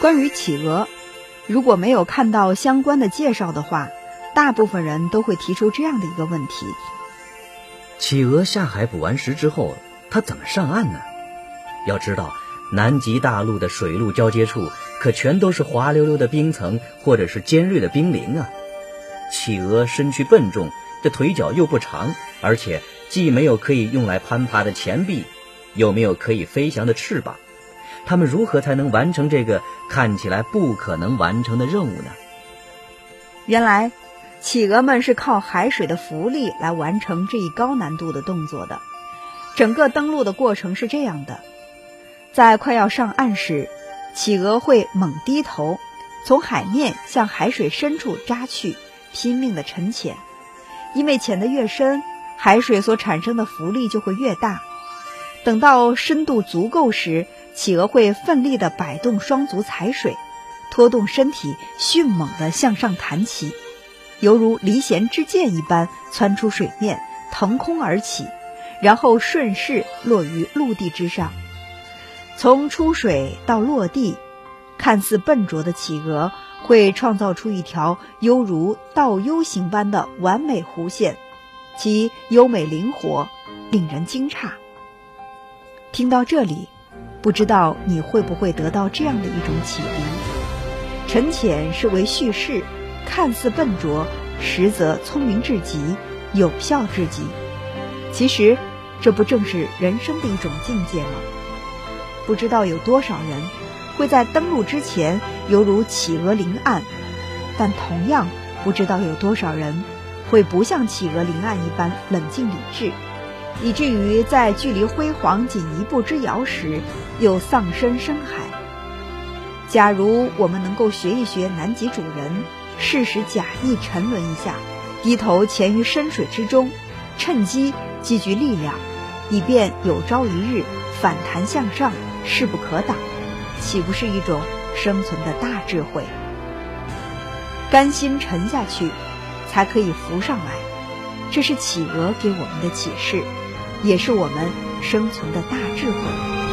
关于企鹅，如果没有看到相关的介绍的话，大部分人都会提出这样的一个问题：企鹅下海捕完食之后，它怎么上岸呢？要知道，南极大陆的水陆交接处可全都是滑溜溜的冰层或者是尖锐的冰凌啊。企鹅身躯笨重，这腿脚又不长，而且既没有可以用来攀爬的前臂，又没有可以飞翔的翅膀，他们如何才能完成这个看起来不可能完成的任务呢？原来，企鹅们是靠海水的浮力来完成这一高难度的动作的。整个登陆的过程是这样的：在快要上岸时，企鹅会猛低头，从海面向海水深处扎去。拼命的沉潜，因为潜得越深，海水所产生的浮力就会越大。等到深度足够时，企鹅会奋力地摆动双足踩水，拖动身体，迅猛地向上弹起，犹如离弦之箭一般窜出水面，腾空而起，然后顺势落于陆地之上。从出水到落地，看似笨拙的企鹅。会创造出一条犹如倒 U 型般的完美弧线，其优美灵活，令人惊诧。听到这里，不知道你会不会得到这样的一种启迪：沉潜是为叙事，看似笨拙，实则聪明至极，有效至极。其实，这不正是人生的一种境界吗？不知道有多少人。会在登陆之前犹如企鹅临岸，但同样不知道有多少人会不像企鹅临岸一般冷静理智，以至于在距离辉煌仅一步之遥时又丧身深海。假如我们能够学一学南极主人，适时假意沉沦一下，低头潜于深水之中，趁机积聚力量，以便有朝一日反弹向上，势不可挡。岂不是一种生存的大智慧？甘心沉下去，才可以浮上来。这是企鹅给我们的启示，也是我们生存的大智慧。